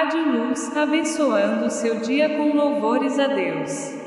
Rádio Luz, abençoando seu dia com louvores a Deus.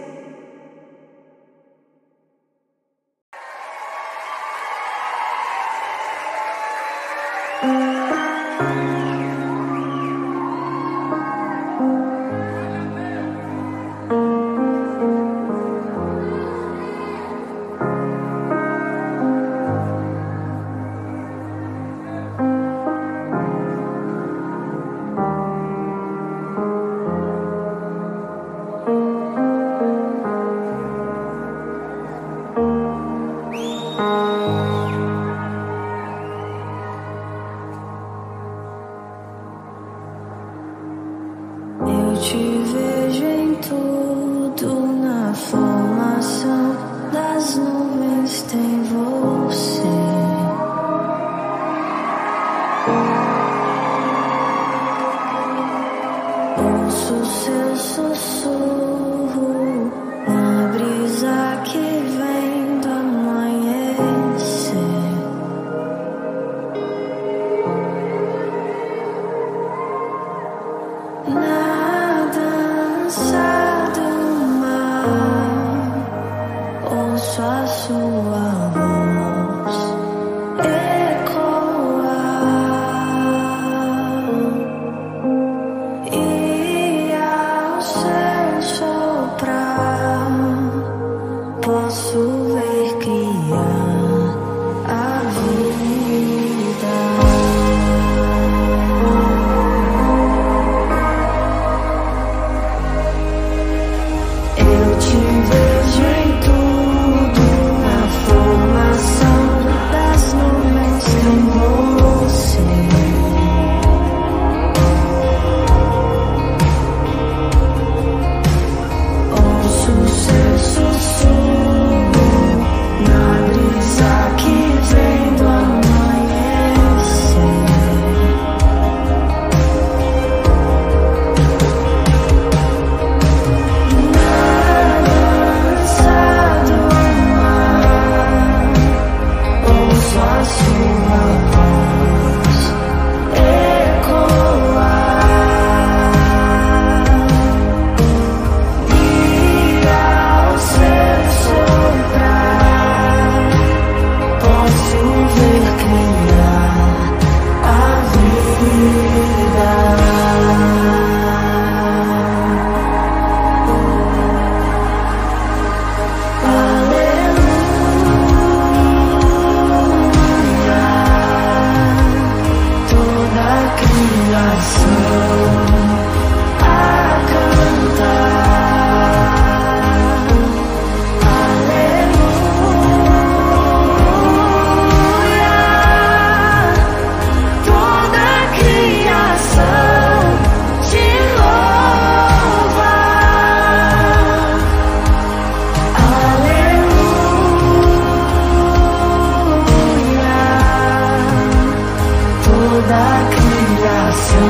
tak mi lasu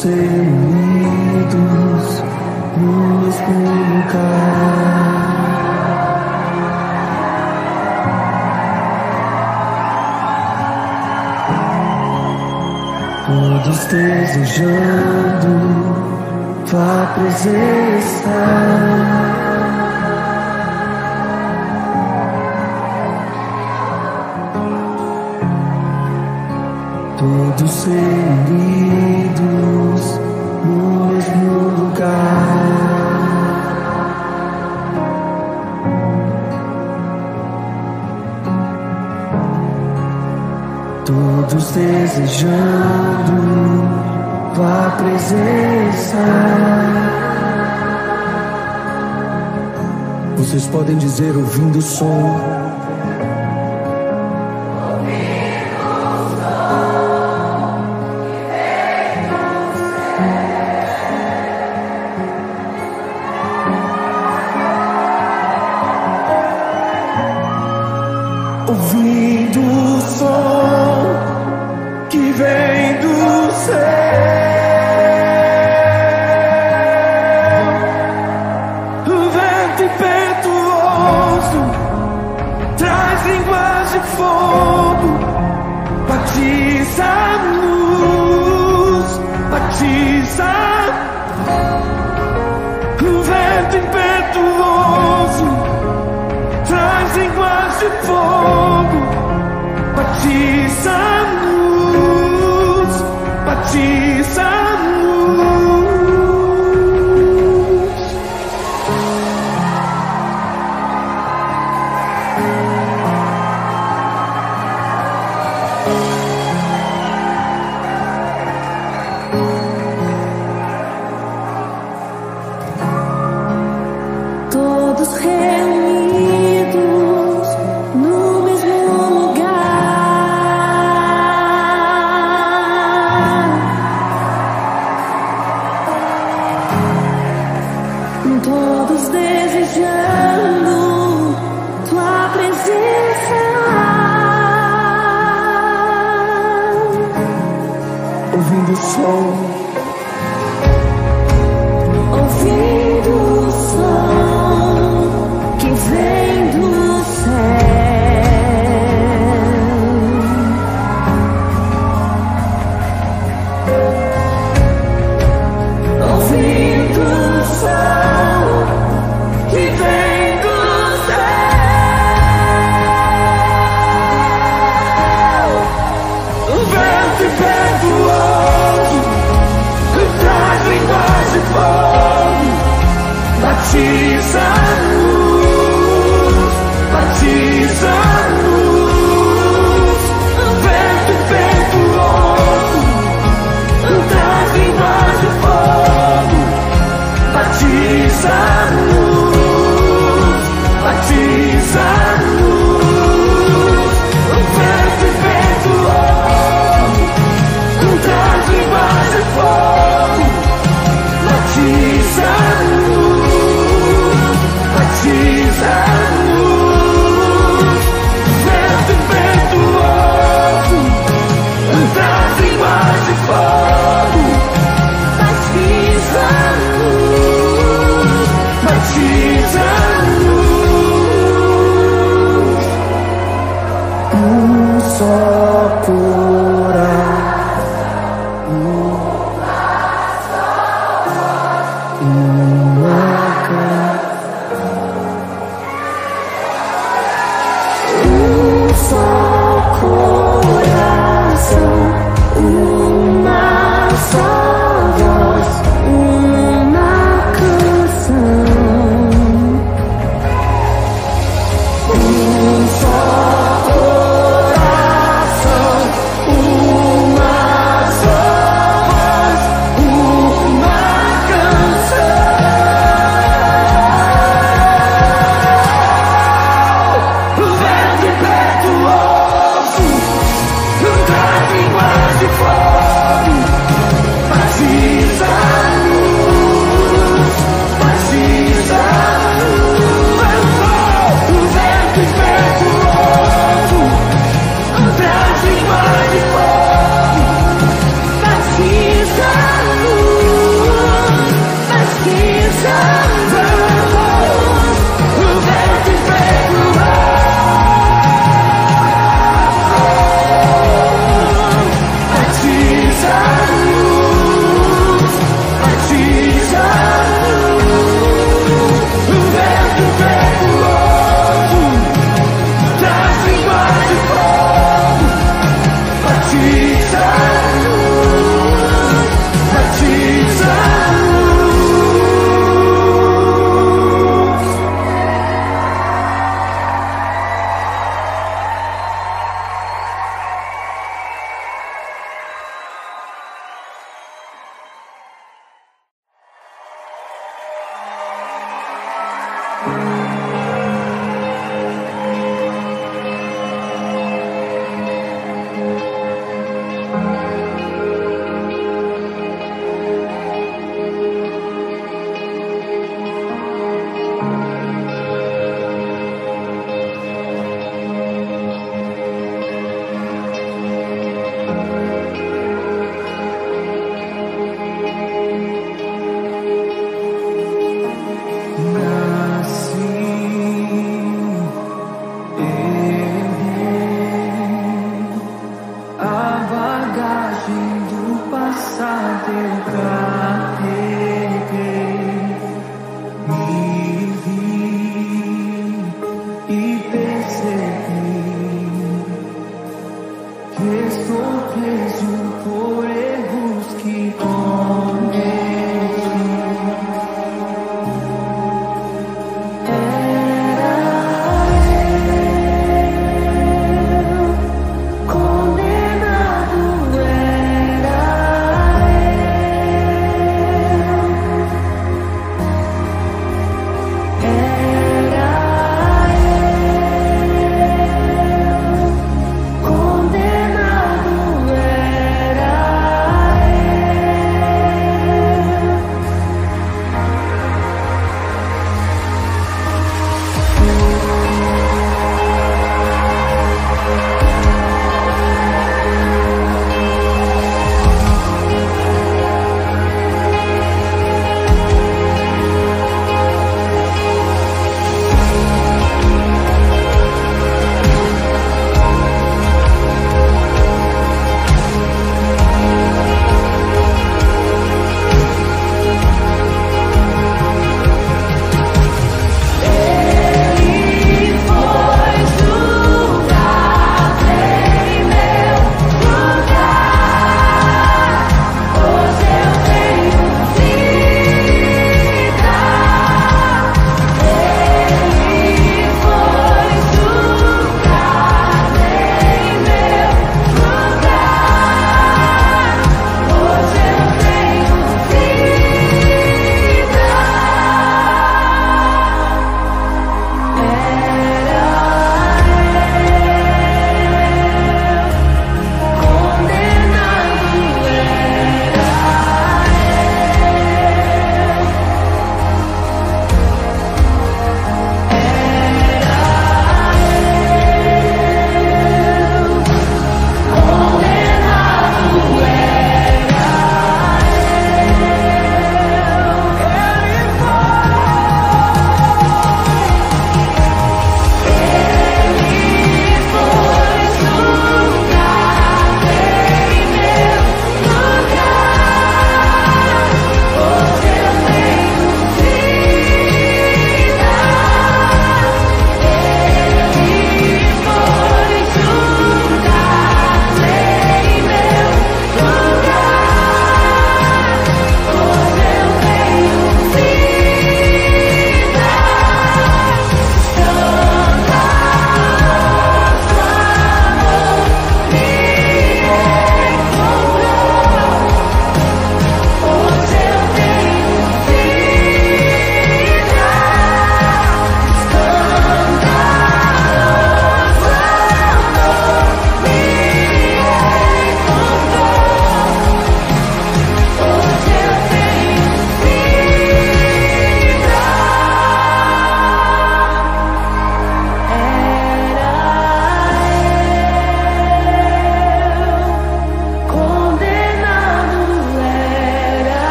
todos reunidos no mesmo lugar. Todos desejando tua presença.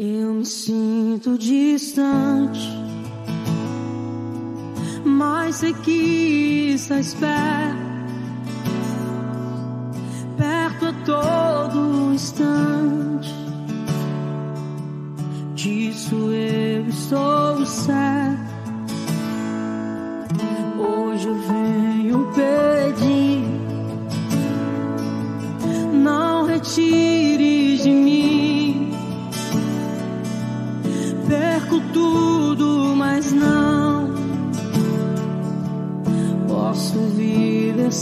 Eu me sinto distante, mas aqui está é espera perto a todo instante. Disso eu estou certo.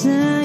time.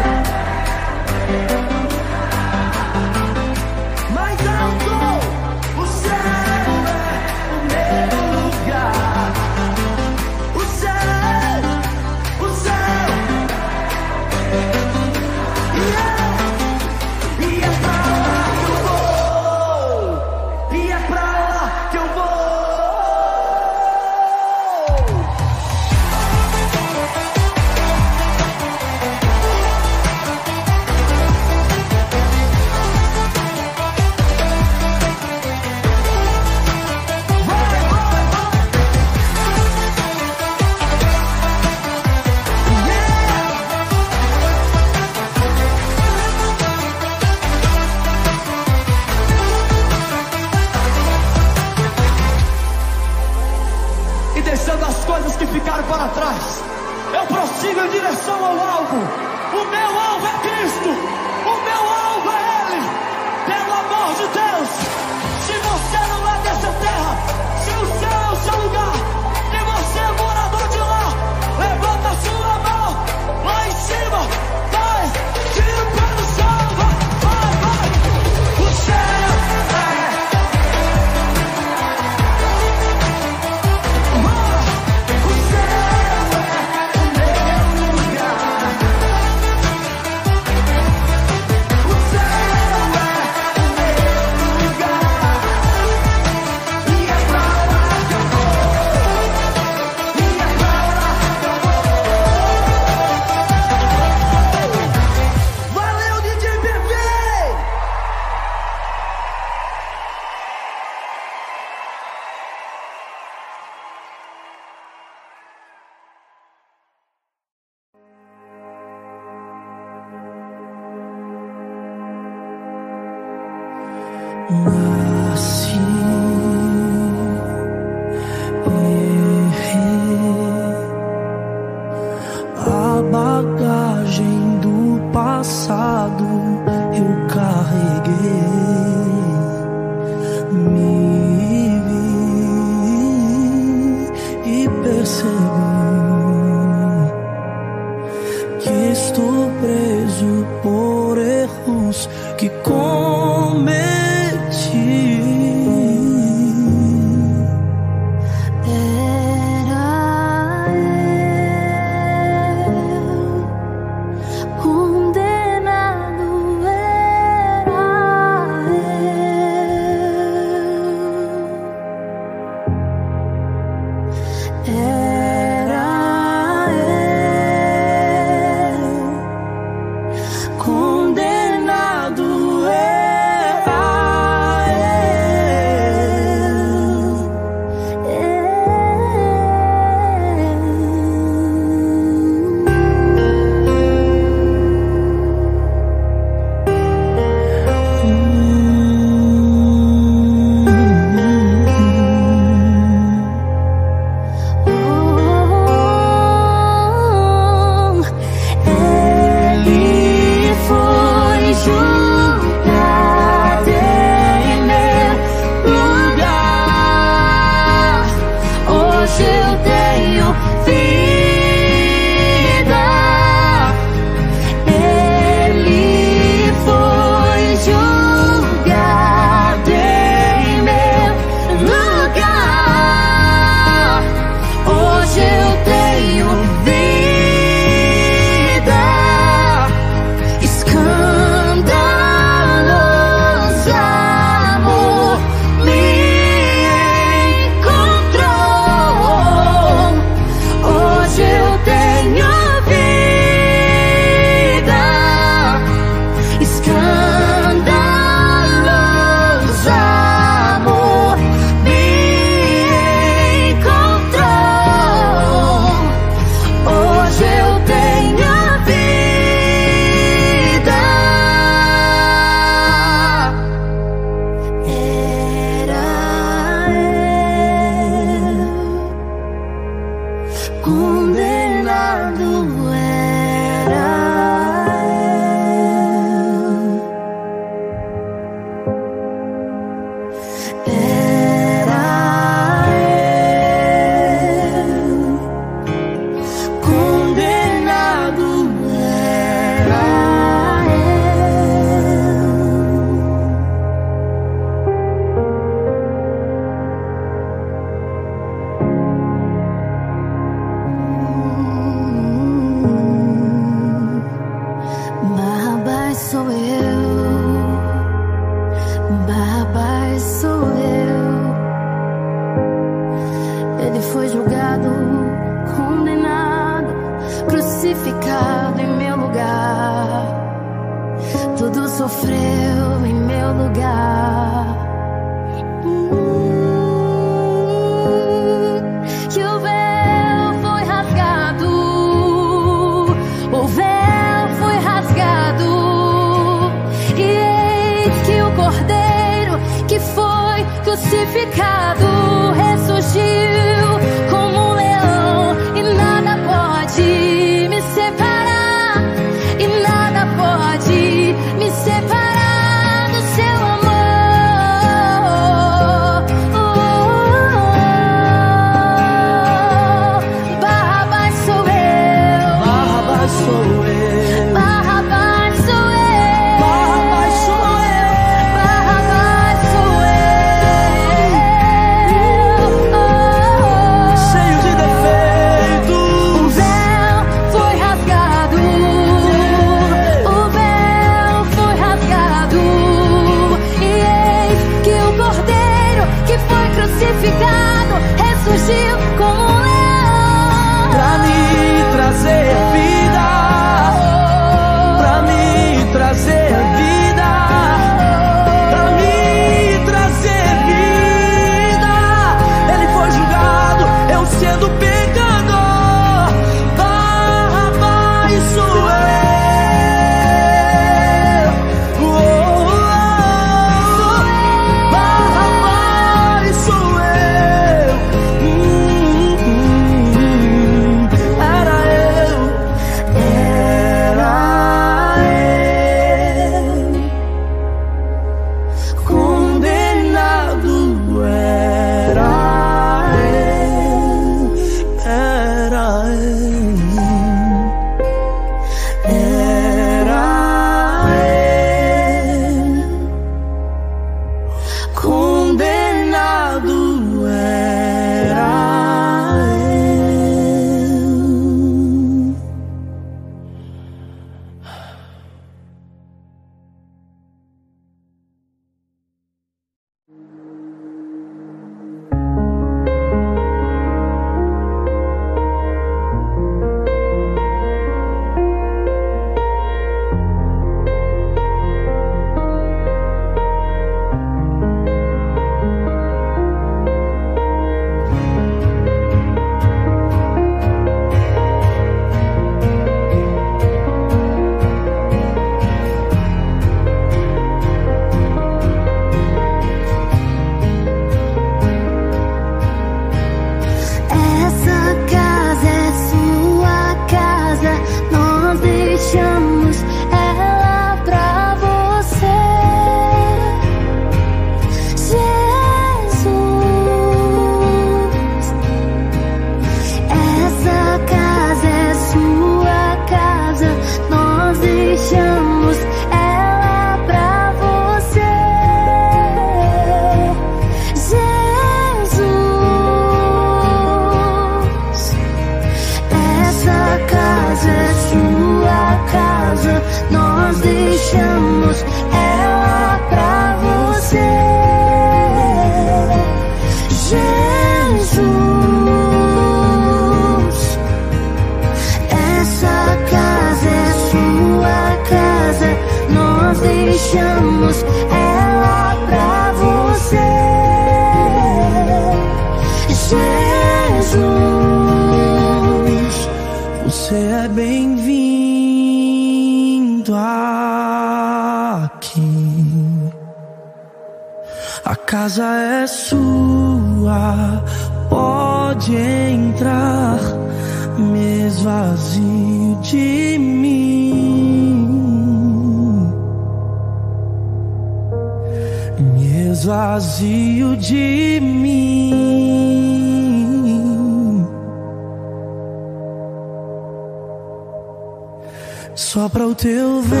teu vento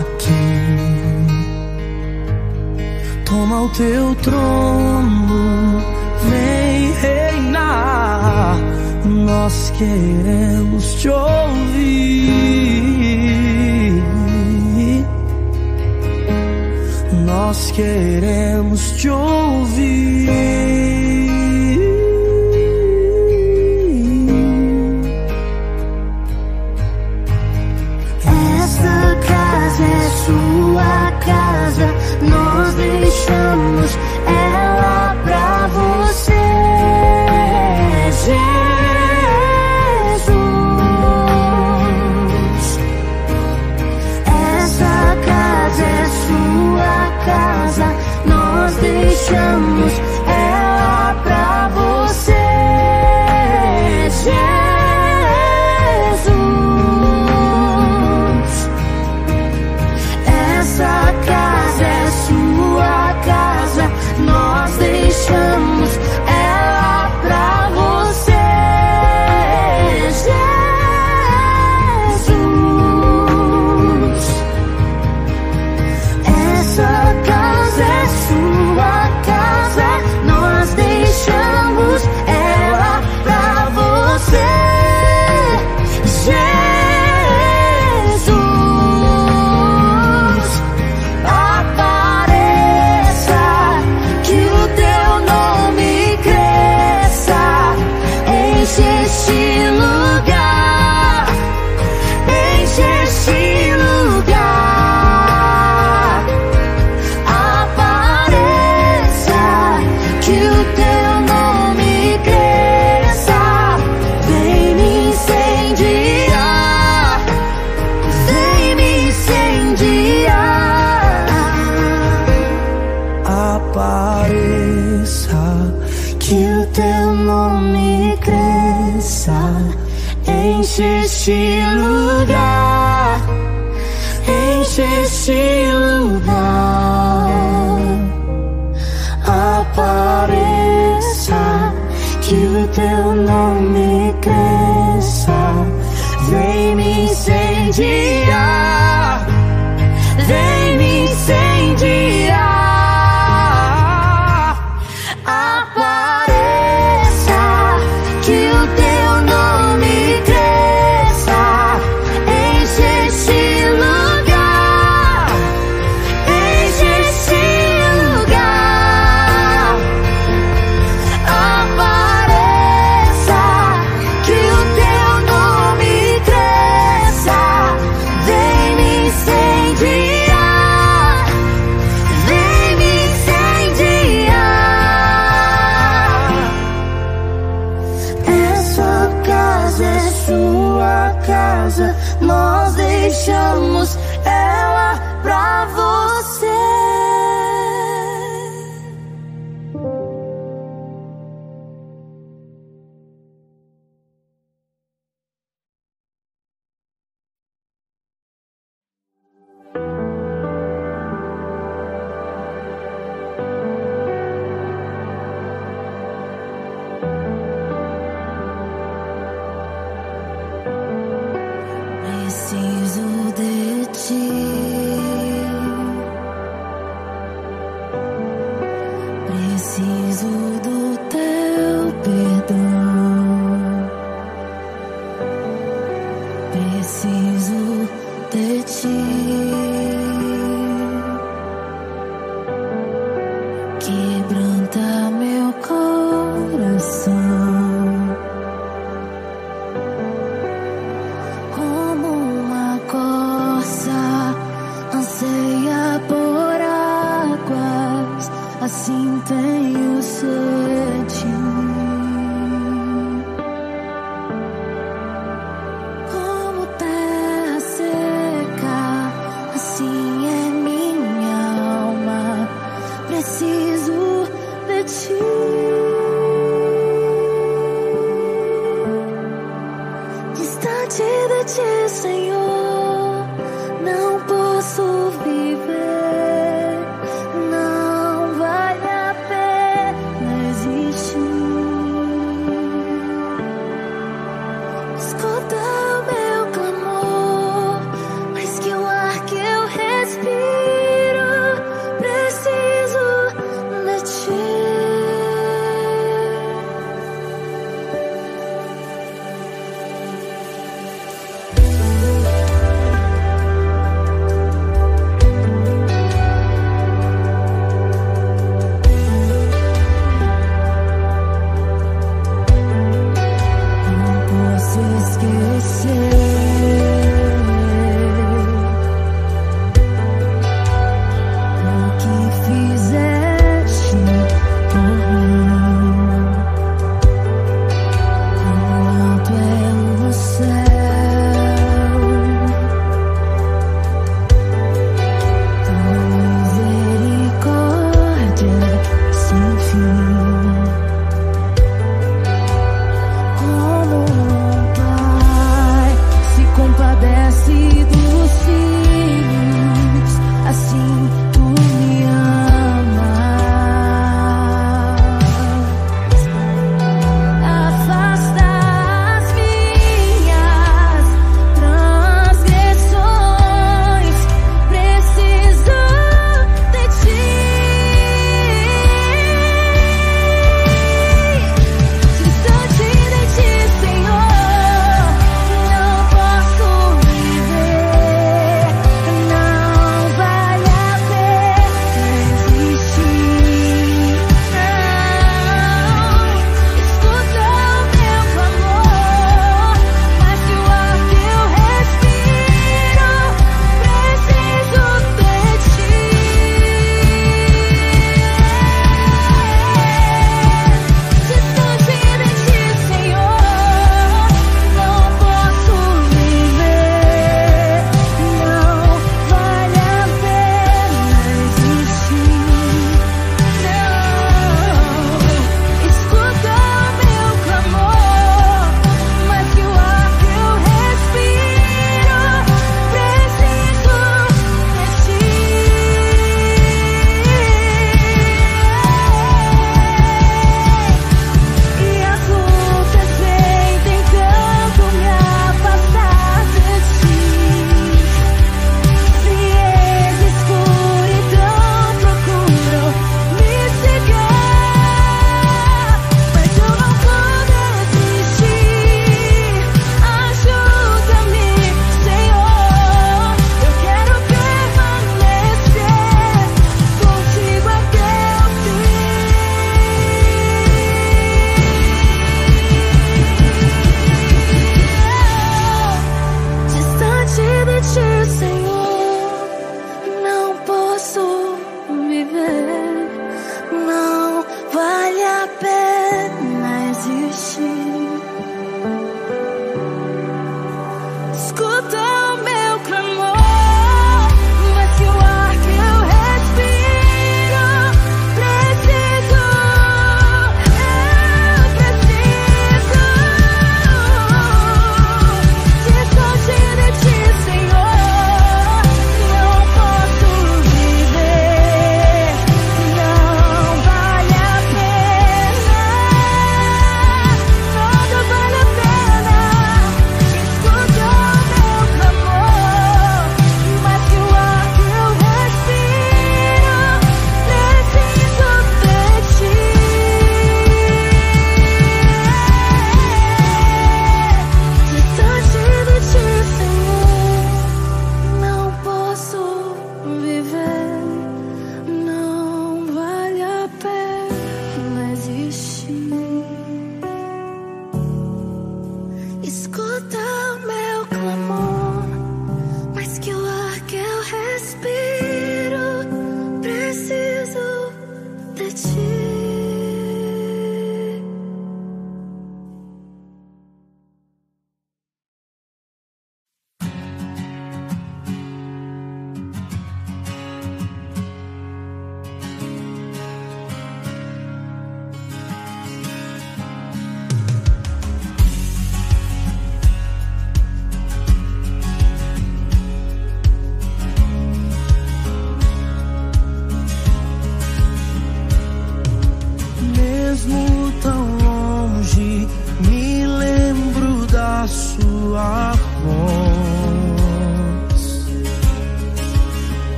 aqui. Toma o teu trono, vem reinar. Nós queremos te ouvir. Nós queremos te ouvir. Enche este lugar, enche este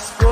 Vasco.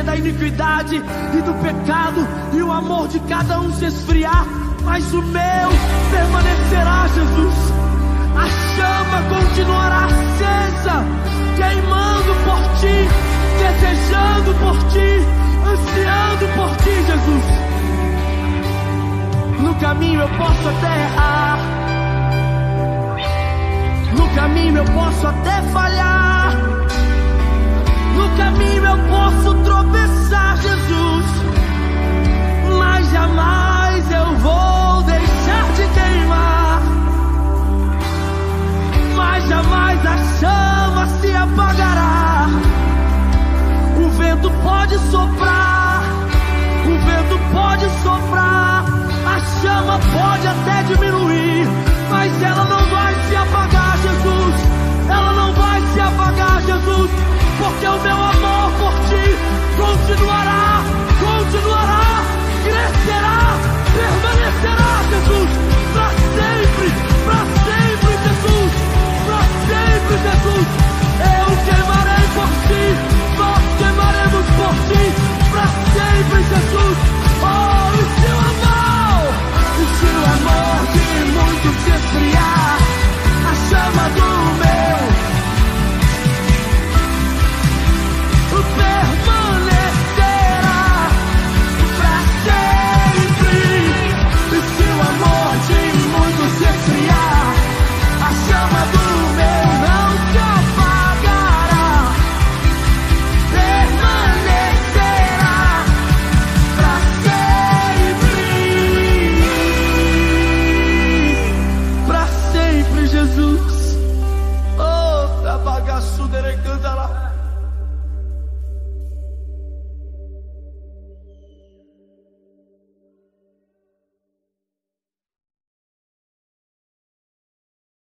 Encher da iniquidade e do pecado, e o amor de cada um se esfriar, mas o meu permanecerá, Jesus. A chama continuará acesa, queimando por ti, desejando por ti, ansiando por ti, Jesus. No caminho eu posso até errar, no caminho eu posso até falhar, caminho eu posso tropeçar, Jesus, mas jamais eu vou deixar de queimar, mas jamais a chama se apagará. O vento pode soprar, o vento pode soprar, a chama pode até diminuir, mas ela não vai se apagar, Jesus. Ela não vai se apagar, Jesus, porque o meu amor por ti continuará, continuará, crescerá, permanecerá, Jesus, para sempre, para sempre, Jesus, para sempre, Jesus. Eu queimarei por ti, nós queimaremos por ti, para sempre, Jesus. Oh, o seu amor, o seu amor que muito se esfriar, a chama do meu